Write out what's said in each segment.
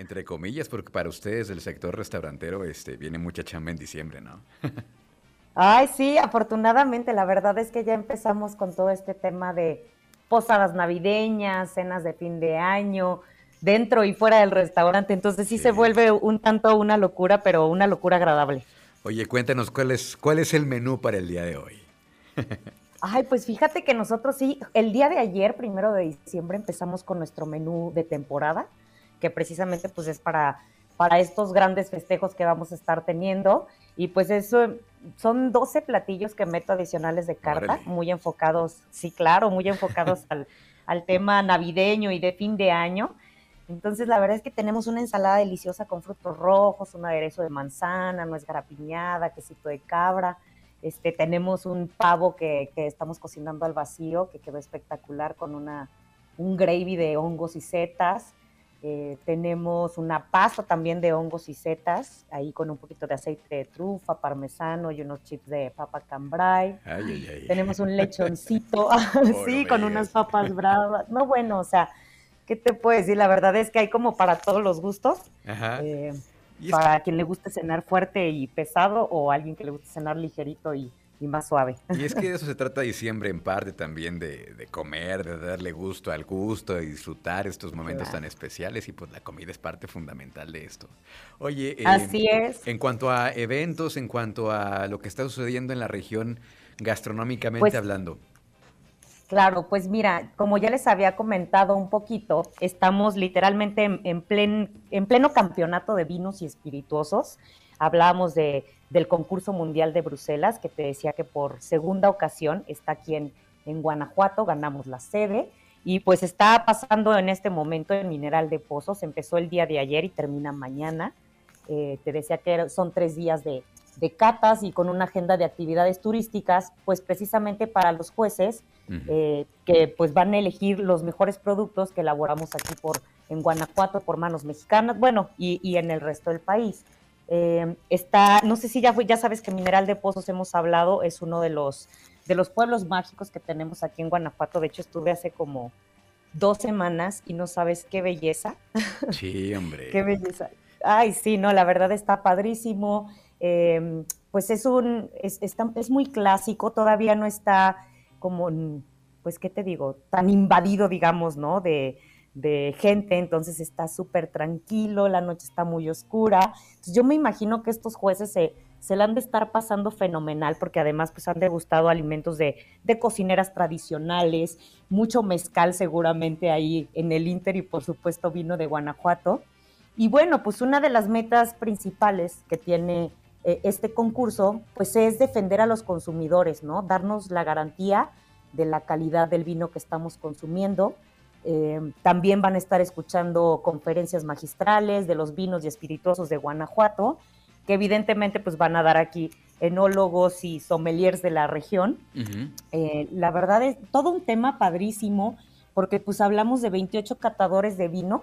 Entre comillas, porque para ustedes el sector restaurantero este, viene mucha chamba en diciembre, ¿no? Ay, sí, afortunadamente, la verdad es que ya empezamos con todo este tema de posadas navideñas, cenas de fin de año, dentro y fuera del restaurante. Entonces sí, se vuelve un tanto una locura, pero una locura agradable. Oye, cuéntanos cuál es, cuál es el menú para el día de hoy. Ay, pues fíjate que nosotros sí, el día de ayer, primero de diciembre, empezamos con nuestro menú de temporada, que precisamente pues es para, para estos grandes festejos que vamos a estar teniendo. Y pues eso son 12 platillos que meto adicionales de carta, muy enfocados, sí, claro, muy enfocados al, al tema navideño y de fin de año. Entonces, la verdad es que tenemos una ensalada deliciosa con frutos rojos, un aderezo de manzana, nuez garapiñada, quesito de cabra. Este, tenemos un pavo que, que, estamos cocinando al vacío, que quedó espectacular con una, un gravy de hongos y setas. Eh, tenemos una pasta también de hongos y setas, ahí con un poquito de aceite de trufa, parmesano y unos chips de papa cambray. Tenemos un lechoncito, sí, con unas papas bravas. No, bueno, o sea, ¿qué te puedo decir? La verdad es que hay como para todos los gustos. Eh, para quien le guste cenar fuerte y pesado o alguien que le guste cenar ligerito y, y más suave. Y es que de eso se trata diciembre en parte también, de, comer, de darle gusto al gusto, de disfrutar estos momentos tan especiales y pues la comida es parte fundamental de esto. Oye, eh, así es. En cuanto a eventos, en cuanto a lo que está sucediendo en la región gastronómicamente pues hablando. Claro, pues mira, como ya les había comentado un poquito, estamos literalmente en, en, en pleno campeonato de vinos y espirituosos. Hablábamos de del concurso mundial de Bruselas, que te decía que por segunda ocasión está aquí en, Guanajuato, ganamos la sede y pues está pasando en este momento en Mineral de Pozos, empezó el día de ayer y termina mañana. Eh, te decía que son tres días de, catas y con una agenda de actividades turísticas, pues precisamente para los jueces eh, que pues van a elegir los mejores productos que elaboramos aquí por en Guanajuato por manos mexicanas, bueno, y, y en el resto del país. Eh, está, no sé si ya, ya sabes que Mineral de Pozos hemos hablado, es uno de los, de los pueblos mágicos que tenemos aquí en Guanajuato. De hecho, estuve hace como dos semanas y no sabes qué belleza. Sí, hombre. qué belleza. Ay, sí, no, la verdad está padrísimo. Em, pues es un, es, es muy clásico, todavía no está como, pues, ¿qué te digo? Tan invadido, digamos, ¿no? De, de gente, entonces está súper tranquilo, la noche está muy oscura. Entonces yo me imagino que estos jueces se, se la han de estar pasando fenomenal porque además pues han degustado alimentos de, de cocineras tradicionales, mucho mezcal seguramente ahí en el Inter y por supuesto vino de Guanajuato. Y bueno, pues una de las metas principales que tiene eh, este concurso pues es defender a los consumidores, ¿no? Darnos la garantía de la calidad del vino que estamos consumiendo eh, también van a estar escuchando conferencias magistrales de los vinos y espirituosos de Guanajuato, que evidentemente pues van a dar aquí enólogos y sommeliers de la región. Eh, la verdad es todo un tema padrísimo, porque pues hablamos de 28 catadores de vino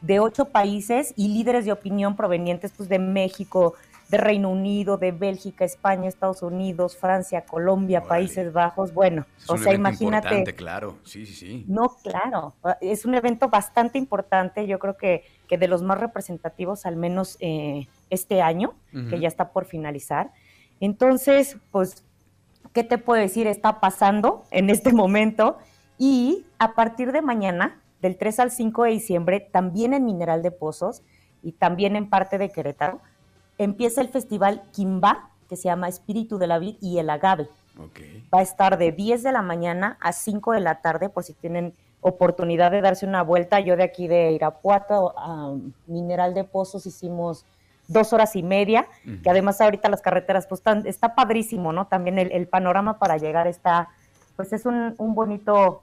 de ocho países y líderes de opinión provenientes pues de México, de Reino Unido, de Bélgica, España, Estados Unidos, Francia, Colombia, Países Bajos. Bueno, o sea, imagínate. claro, sí, sí, sí. No, claro, es un evento bastante importante, yo creo que, que de los más representativos, al menos eh, este año, que ya está por finalizar. Entonces, pues, ¿qué te puedo decir? Está pasando en este momento y a partir de mañana, del 3 al 5 de diciembre, también en Mineral de Pozos y también en parte de Querétaro, empieza el festival Kimba, que se llama Espíritu de la Vid y el Agave. Va a estar de 10 de la mañana a 5 de la tarde, por si tienen oportunidad de darse una vuelta. Yo de aquí de Irapuato a Mineral de Pozos hicimos dos horas y media, que además ahorita las carreteras, pues está padrísimo, ¿no? También el, panorama para llegar está, pues es un, un bonito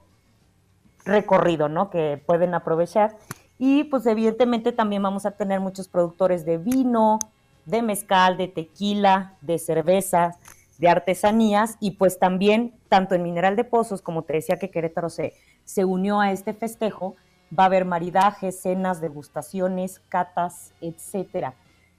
recorrido, ¿no? Que pueden aprovechar. Y pues evidentemente también vamos a tener muchos productores de vino, de mezcal, de tequila, de cervezas, de artesanías y pues también tanto en Mineral de Pozos como te decía que Querétaro se, se unió a este festejo, va a haber maridajes, cenas, degustaciones, catas, etcétera.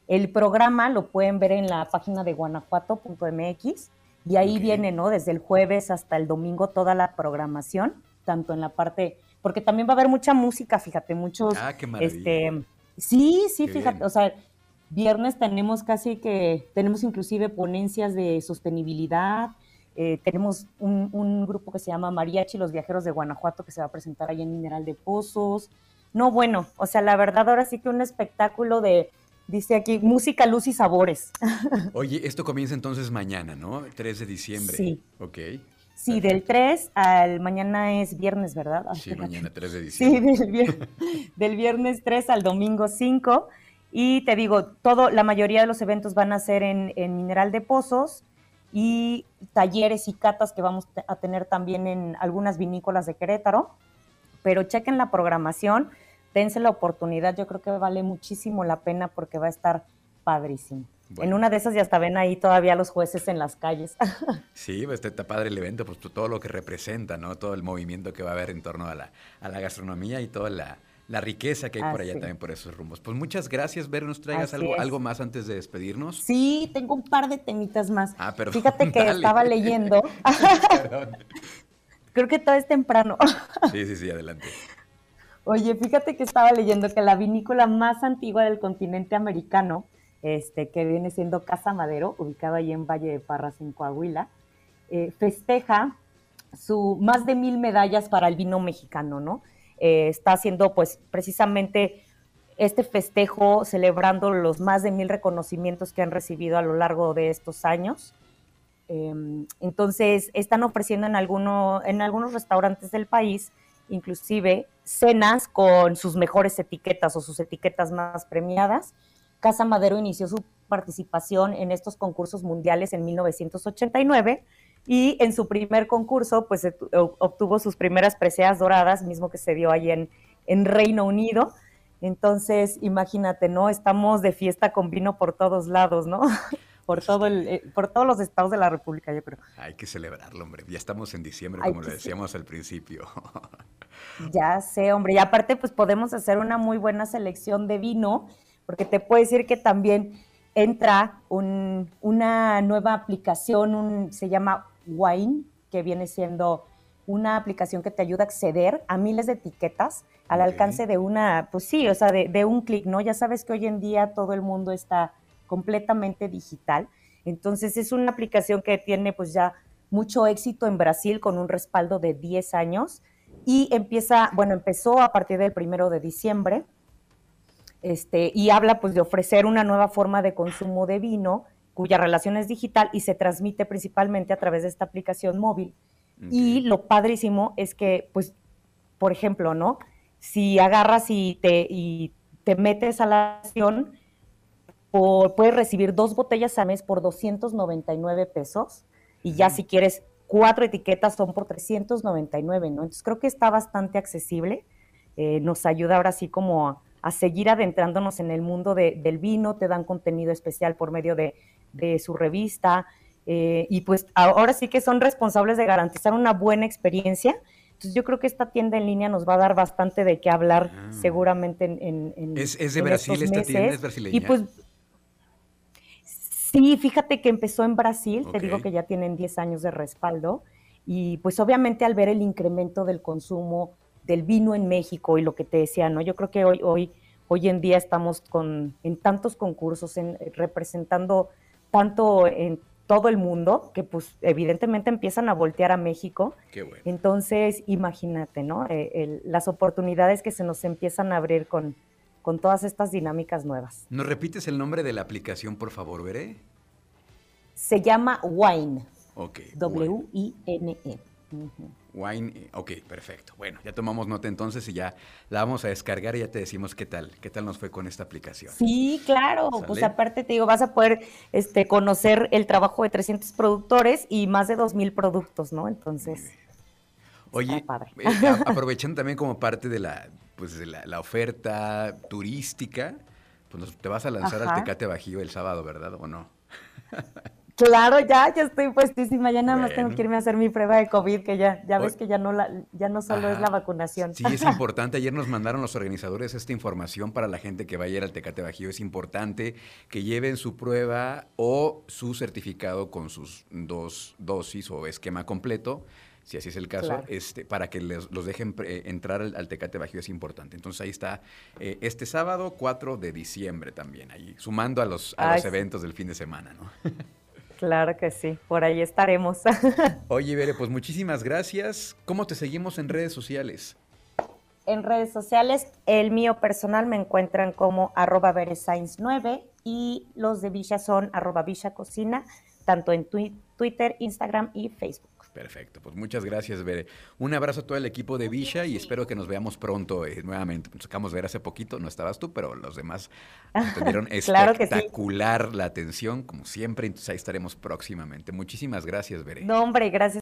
El programa lo pueden ver en la página de guanajuato.mx y ahí viene, ¿no? Desde el jueves hasta el domingo toda la programación, tanto en la parte, porque también va a haber mucha música, fíjate, muchos, ah, este, Sí, sí, fíjate, o sea, viernes tenemos casi que, tenemos inclusive ponencias de sostenibilidad, eh, tenemos un, un, grupo que se llama Mariachi, los viajeros de Guanajuato, que se va a presentar ahí en Mineral de Pozos. No, bueno, o sea, la verdad ahora sí que un espectáculo de, dice aquí, música, luz y sabores. Oye, esto comienza entonces mañana, ¿no? 3 de diciembre. Sí. Ok. Sí, del 3 al mañana es viernes, ¿verdad? sí, mañana 3 de diciembre. Sí, del viernes, del viernes 3 al domingo 5. Y te digo, todo, la mayoría de los eventos van a ser en, en, Mineral de Pozos y talleres y catas que vamos a tener también en algunas vinícolas de Querétaro. Pero chequen la programación, dense la oportunidad, yo creo que vale muchísimo la pena porque va a estar padrísimo. En una de esas ya hasta ven ahí todavía los jueces en las calles. Sí, pues está padre el evento, pues todo lo que representa, ¿no? Todo el movimiento que va a haber en torno a la, a la gastronomía y toda la, la riqueza que hay por allá también por esos rumbos. Pues muchas gracias, Ver, ¿nos traigas algo, algo más antes de despedirnos? Sí, tengo un par de temitas más. Ah, pero Fíjate que estaba leyendo. Creo que todo es temprano. sí, sí, sí, adelante. Oye, fíjate que estaba leyendo que la vinícola más antigua del continente americano este, que viene siendo Casa Madero, ubicado ahí en Valle de Parras, en Coahuila, eh, festeja su más de mil medallas para el vino mexicano, ¿no? Eh, está haciendo, pues, precisamente este festejo celebrando los más de mil reconocimientos que han recibido a lo largo de estos años. Em, entonces, están ofreciendo en, alguno, en algunos restaurantes del país, inclusive, cenas con sus mejores etiquetas o sus etiquetas más premiadas Casa Madero inició su participación en estos concursos mundiales en 1989 y en su primer concurso pues obtuvo sus primeras preseas doradas, mismo que se dio ahí en, en Reino Unido. Entonces, imagínate, ¿no? Estamos de fiesta con vino por todos lados, ¿no? por, todo el, eh, por todos los estados de la República, yo creo. Hay que celebrarlo, hombre. Ya estamos en diciembre, como lo decíamos al principio. ya sé, hombre. Y aparte, pues podemos hacer una muy buena selección de vino porque te puedo decir que también entra una nueva aplicación, se llama Wine, que viene siendo una aplicación que te ayuda a acceder a miles de etiquetas al alcance de una, pues sí, o sea, de, de un clic, ¿no? Ya sabes que hoy en día todo el mundo está completamente digital. Entonces es una aplicación que tiene pues ya mucho éxito en Brasil con un respaldo de 10 años y empieza, bueno, empezó a partir del primero de diciembre este, y habla pues de ofrecer una nueva forma de consumo de vino cuya relación es digital y se transmite principalmente a través de esta aplicación móvil. Y lo padrísimo es que, pues, por ejemplo, ¿no? Si agarras y te, y te metes a la acción, puedes recibir dos botellas a mes por 299 pesos y ya si quieres cuatro etiquetas son por 399, ¿no? Entonces creo que está bastante accesible, eh, nos ayuda ahora sí como a, a seguir adentrándonos en el mundo del vino, te dan contenido especial por medio de, su revista eh, y pues ahora sí que son responsables de garantizar una buena experiencia. Entonces yo creo que esta tienda en línea nos va a dar bastante de qué hablar ah. seguramente en, en, ¿Es, de Brasil esta tienda? ¿Es brasileña? Y pues sí, fíjate que empezó en Brasil, te digo que ya tienen 10 años de respaldo y pues obviamente al ver el incremento del consumo del vino en México y lo que te decía, ¿no? Yo creo que hoy, hoy, hoy en día estamos con, en tantos concursos, en, eh, representando tanto en todo el mundo, que pues evidentemente empiezan a voltear a México. Qué bueno. Entonces, imagínate, ¿no? Eh, las oportunidades que se nos empiezan a abrir con, con todas estas dinámicas nuevas. ¿Nos repites el nombre de la aplicación, por favor, Veré? Se llama Wine. Ok. W-I-N-E. Wine, eh, ok, perfecto. Bueno, ya tomamos nota entonces y ya la vamos a descargar y ya te decimos qué tal, qué tal nos fue con esta aplicación. Sí, claro, pues aparte te digo, vas a poder este, conocer el trabajo de 300 productores y más de 2.000 productos, ¿no? Entonces... Oye, eh, aprovechando también como parte de la, pues, de la, oferta turística, pues te vas a lanzar al Tecate Bajío el sábado, ¿verdad? ¿O no? Claro, ya, ya estoy puestísima. Ya nada más tengo que irme a hacer mi prueba de COVID, que ya, ya ves que ya no la, ya no solo es la vacunación. Sí, es importante. Ayer nos mandaron los organizadores esta información para la gente que va a ir al Tecate Bajío. Es importante que lleven su prueba o su certificado con sus dos dosis o esquema completo si así es el caso, este, para que los dejen entrar al, Tecate Bajío es importante. Entonces ahí está eh, este sábado 4 de diciembre también, ahí sumando a los, a los eventos del fin de semana, ¿no? Claro que sí, por ahí estaremos. Oye, Bere, pues muchísimas gracias. ¿Cómo te seguimos en redes sociales? En redes sociales, el mío personal me encuentran como arroba 9 y los de Villa son arroba Villa Cocina, tanto en Twitter, Instagram y Facebook. Perfecto, pues muchas gracias, Bere. Un abrazo a todo el equipo de Villa y espero que nos veamos pronto eh, nuevamente. Nos acabamos de ver hace poquito, no estabas tú, pero los demás tuvieron espectacular la atención, como siempre, entonces ahí estaremos próximamente. Muchísimas gracias, Bere. No, hombre, gracias.